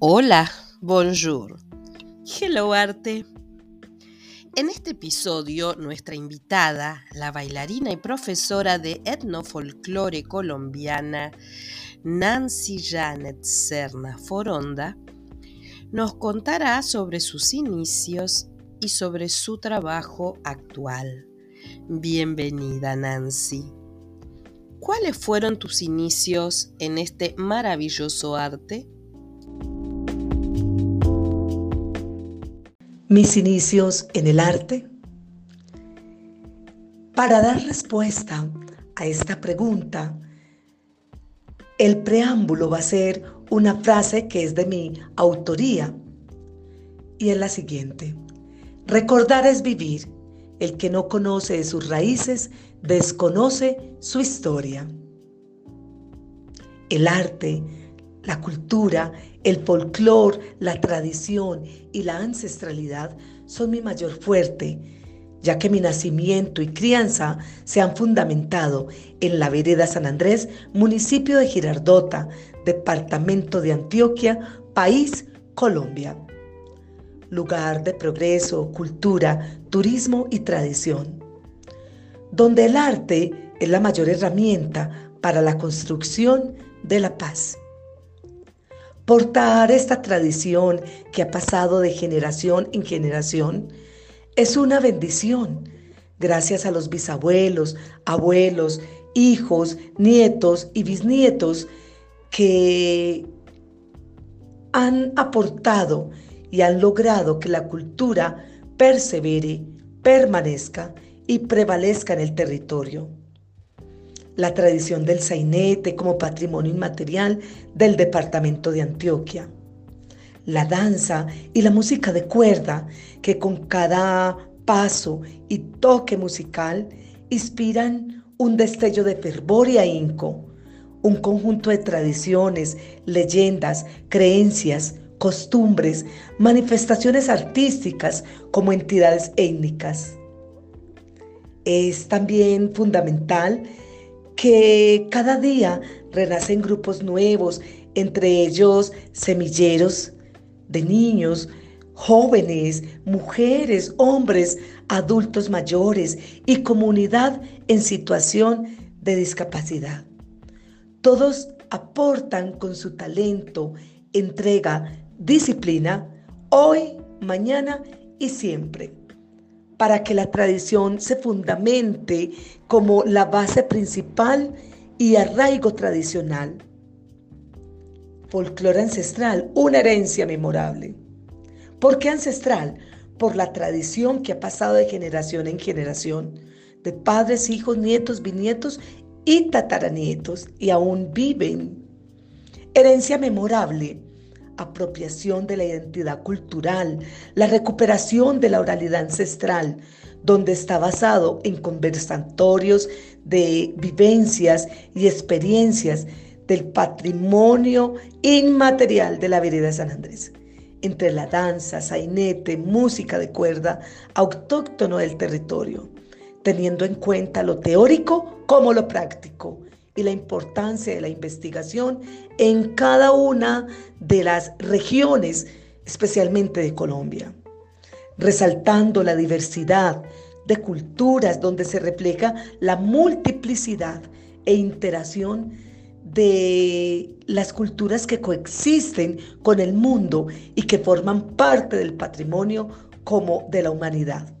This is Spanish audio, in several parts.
Hola, bonjour. Hello arte. En este episodio, nuestra invitada, la bailarina y profesora de etnofolclore colombiana, Nancy Janet Serna Foronda, nos contará sobre sus inicios y sobre su trabajo actual. Bienvenida, Nancy. ¿Cuáles fueron tus inicios en este maravilloso arte? Mis inicios en el arte. Para dar respuesta a esta pregunta, el preámbulo va a ser una frase que es de mi autoría y es la siguiente. Recordar es vivir. El que no conoce sus raíces desconoce su historia. El arte, la cultura, el folclor, la tradición y la ancestralidad son mi mayor fuerte, ya que mi nacimiento y crianza se han fundamentado en la vereda San Andrés, municipio de Girardota, departamento de Antioquia, país Colombia. Lugar de progreso, cultura, turismo y tradición donde el arte es la mayor herramienta para la construcción de la paz. Portar esta tradición que ha pasado de generación en generación es una bendición, gracias a los bisabuelos, abuelos, hijos, nietos y bisnietos que han aportado y han logrado que la cultura persevere, permanezca y prevalezca en el territorio. La tradición del sainete como patrimonio inmaterial del departamento de Antioquia. La danza y la música de cuerda que con cada paso y toque musical inspiran un destello de fervor y ahínco, un conjunto de tradiciones, leyendas, creencias, costumbres, manifestaciones artísticas como entidades étnicas es también fundamental que cada día renacen grupos nuevos, entre ellos semilleros de niños, jóvenes, mujeres, hombres, adultos mayores y comunidad en situación de discapacidad. Todos aportan con su talento, entrega, disciplina, hoy, mañana y siempre para que la tradición se fundamente como la base principal y arraigo tradicional. Folclore ancestral, una herencia memorable. ¿Por qué ancestral? Por la tradición que ha pasado de generación en generación, de padres, hijos, nietos, bisnietos y tataranietos, y aún viven. Herencia memorable apropiación de la identidad cultural, la recuperación de la oralidad ancestral, donde está basado en conversatorios de vivencias y experiencias del patrimonio inmaterial de la vereda de San Andrés, entre la danza, sainete, música de cuerda, autóctono del territorio, teniendo en cuenta lo teórico como lo práctico y la importancia de la investigación en cada una de las regiones, especialmente de Colombia, resaltando la diversidad de culturas donde se refleja la multiplicidad e interacción de las culturas que coexisten con el mundo y que forman parte del patrimonio como de la humanidad.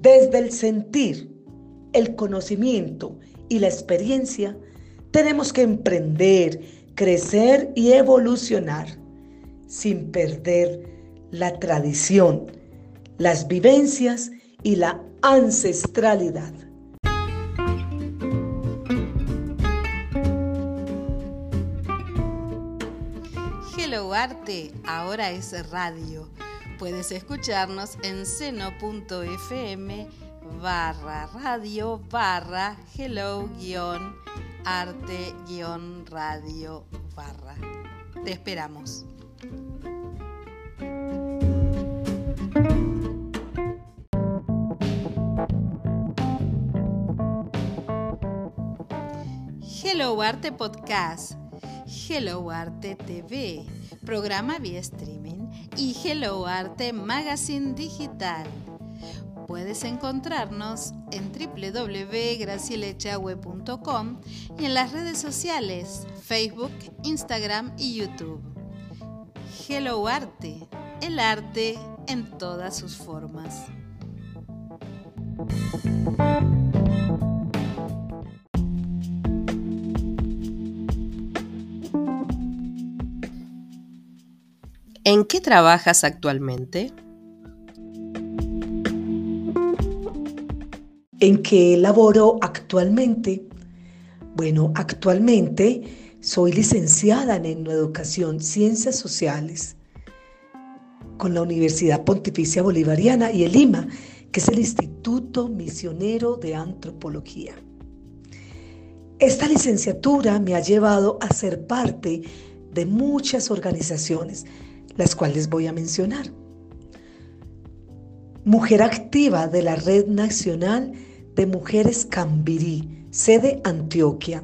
Desde el sentir, el conocimiento y la experiencia, tenemos que emprender, crecer y evolucionar sin perder la tradición, las vivencias y la ancestralidad. Hello Arte, ahora es radio. Puedes escucharnos en seno.fm barra radio barra hello guion arte guion radio barra. Te esperamos. Hello Arte Podcast, Hello Arte TV programa vía streaming y Hello Arte Magazine Digital. Puedes encontrarnos en www.gracielechahue.com y en las redes sociales Facebook, Instagram y YouTube. Hello Arte, el arte en todas sus formas. ¿En qué trabajas actualmente? ¿En qué laboro actualmente? Bueno, actualmente soy licenciada en Educación, Ciencias Sociales con la Universidad Pontificia Bolivariana y el Lima, que es el Instituto Misionero de Antropología. Esta licenciatura me ha llevado a ser parte de muchas organizaciones, las cuales voy a mencionar. Mujer activa de la Red Nacional de Mujeres Cambirí, sede Antioquia,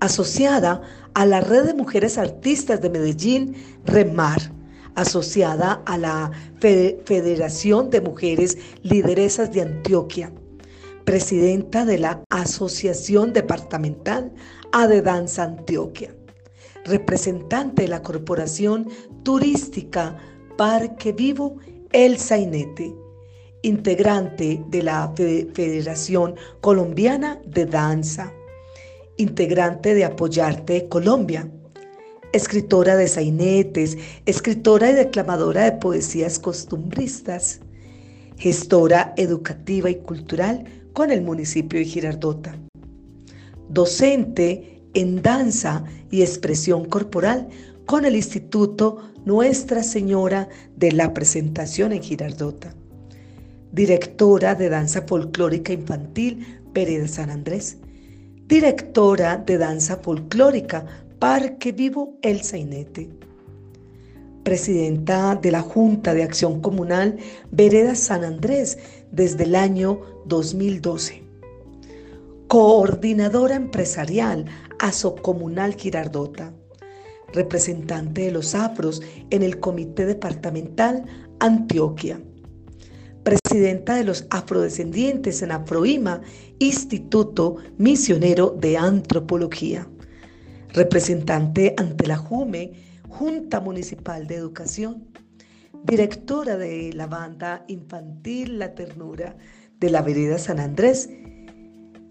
asociada a la Red de Mujeres Artistas de Medellín, REMAR, asociada a la Federación de Mujeres Lideresas de Antioquia, presidenta de la Asociación Departamental de Danza Antioquia, representante de la Corporación Turística Parque Vivo El Sainete, integrante de la Federación Colombiana de Danza, integrante de Apoyarte Colombia, escritora de sainetes, escritora y declamadora de poesías costumbristas, gestora educativa y cultural con el municipio de Girardota, docente en danza y expresión corporal con el Instituto Nuestra Señora de la Presentación en Girardota directora de danza folclórica infantil Pérez San Andrés, directora de danza folclórica Parque Vivo El Sainete, presidenta de la Junta de Acción Comunal Vereda San Andrés desde el año 2012, coordinadora empresarial Comunal Girardota, representante de los afros en el Comité Departamental Antioquia presidenta de los afrodescendientes en Afroima, Instituto Misionero de Antropología, representante ante la JUME, Junta Municipal de Educación, directora de la banda infantil La Ternura de la Vereda San Andrés,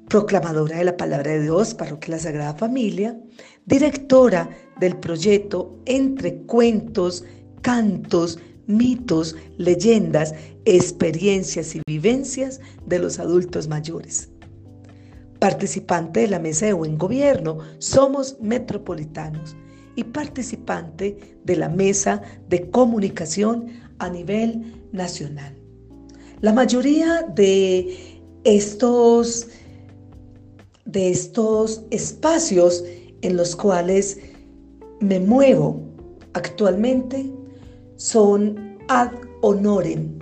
proclamadora de la Palabra de Dios, Parroquia La Sagrada Familia, directora del proyecto Entre Cuentos, Cantos, mitos, leyendas, experiencias y vivencias de los adultos mayores. Participante de la Mesa de Buen Gobierno, somos metropolitanos y participante de la Mesa de Comunicación a nivel nacional. La mayoría de estos, de estos espacios en los cuales me muevo actualmente son ad honorem.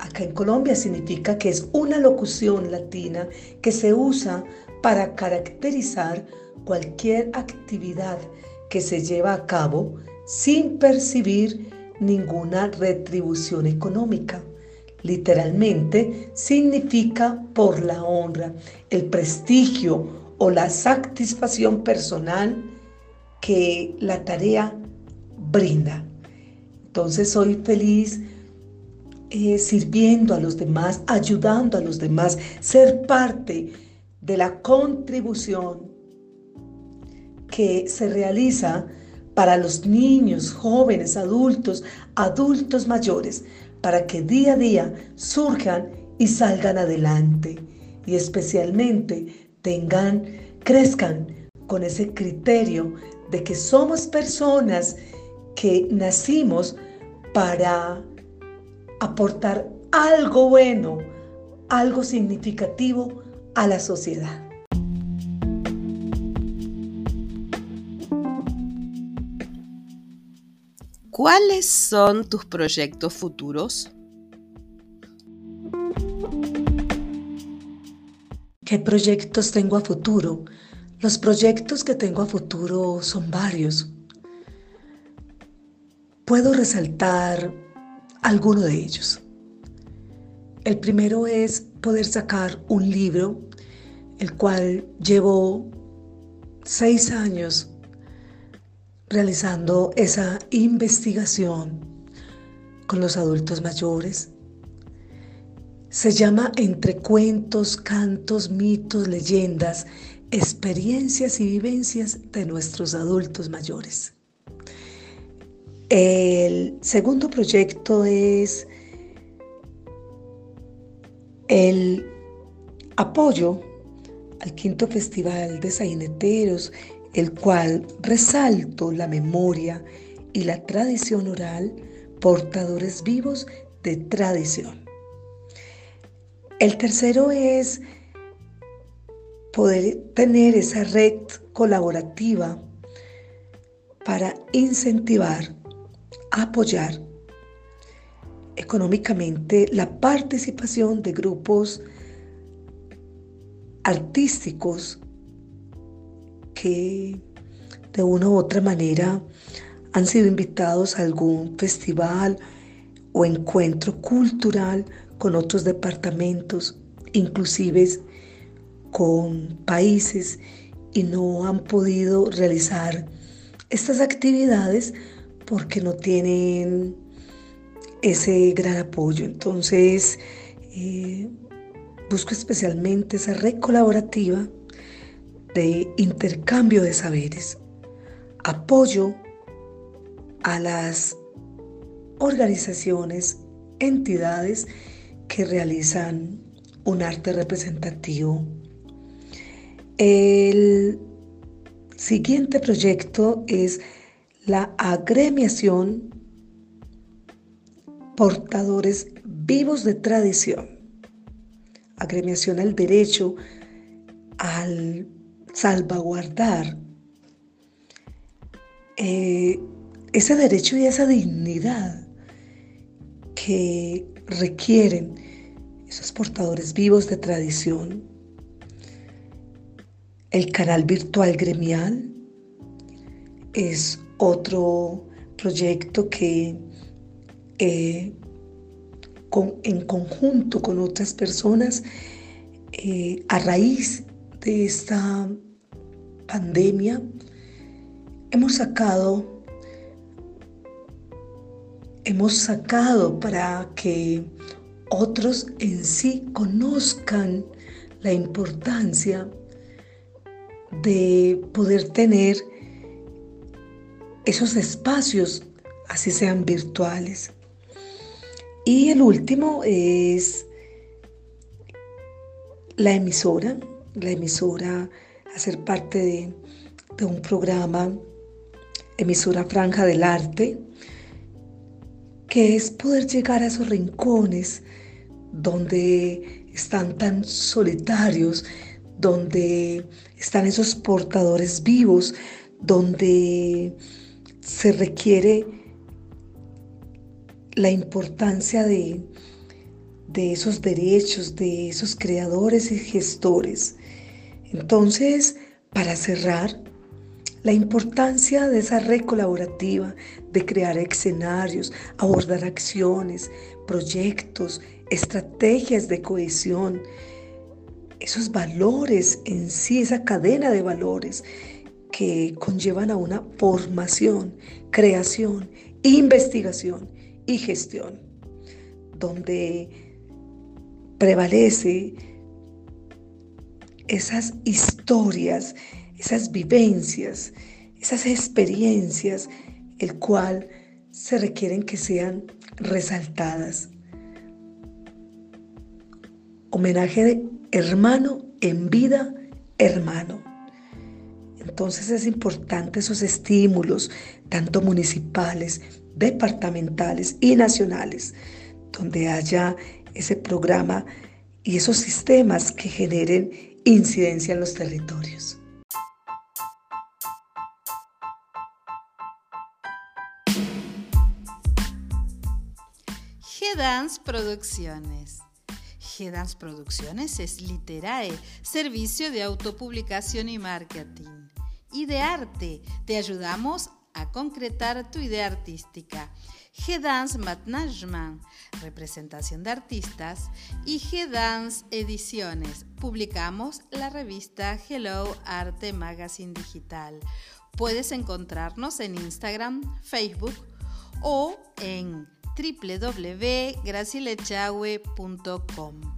Acá en Colombia significa que es una locución latina que se usa para caracterizar cualquier actividad que se lleva a cabo sin percibir ninguna retribución económica. Literalmente significa por la honra, el prestigio o la satisfacción personal que la tarea brinda. Entonces soy feliz eh, sirviendo a los demás, ayudando a los demás, ser parte de la contribución que se realiza para los niños, jóvenes, adultos, adultos mayores, para que día a día surjan y salgan adelante. Y especialmente tengan, crezcan con ese criterio de que somos personas que nacimos para aportar algo bueno, algo significativo a la sociedad. ¿Cuáles son tus proyectos futuros? ¿Qué proyectos tengo a futuro? Los proyectos que tengo a futuro son varios. Puedo resaltar alguno de ellos. El primero es poder sacar un libro, el cual llevo seis años realizando esa investigación con los adultos mayores. Se llama Entre cuentos, cantos, mitos, leyendas, experiencias y vivencias de nuestros adultos mayores. El segundo proyecto es el apoyo al quinto festival de saineteros, el cual resalto la memoria y la tradición oral, portadores vivos de tradición. El tercero es poder tener esa red colaborativa para incentivar, apoyar económicamente la participación de grupos artísticos que de una u otra manera han sido invitados a algún festival o encuentro cultural con otros departamentos, inclusive con países, y no han podido realizar estas actividades porque no tienen ese gran apoyo. Entonces, eh, busco especialmente esa red colaborativa de intercambio de saberes, apoyo a las organizaciones, entidades que realizan un arte representativo. El siguiente proyecto es la agremiación portadores vivos de tradición. Agremiación al derecho al salvaguardar eh, ese derecho y esa dignidad que requieren esos portadores vivos de tradición. El canal virtual gremial es otro proyecto que eh, en conjunto con otras personas eh, a raíz de esta pandemia hemos sacado hemos sacado para que otros en sí conozcan la importancia de poder tener esos espacios, así sean virtuales. Y el último es la emisora, la emisora, hacer parte de, un programa, emisora Franja del Arte, que es poder llegar a esos rincones donde están tan solitarios, donde están esos portadores vivos, donde se requiere la importancia de, de esos derechos, de esos creadores y gestores. Entonces, para cerrar, la importancia de esa red colaborativa, de crear escenarios, abordar acciones, proyectos, estrategias de cohesión, esos valores en sí, esa cadena de valores que conllevan a una formación, creación, investigación y gestión, donde prevalece esas historias, esas vivencias, esas experiencias, el cual se requieren que sean resaltadas. Homenaje de hermano en vida, hermano. Entonces es importante esos estímulos, tanto municipales, departamentales y nacionales, donde haya ese programa y esos sistemas que generen incidencia en los territorios. G-Dance Producciones. G-Dance Producciones es Literae, servicio de autopublicación y marketing. De arte, te ayudamos a concretar tu idea artística. G-Dance Management, representación de artistas, y G-Dance Ediciones. Publicamos la revista Hello Arte Magazine Digital. Puedes encontrarnos en Instagram, Facebook o en www.gracilechagüe.com.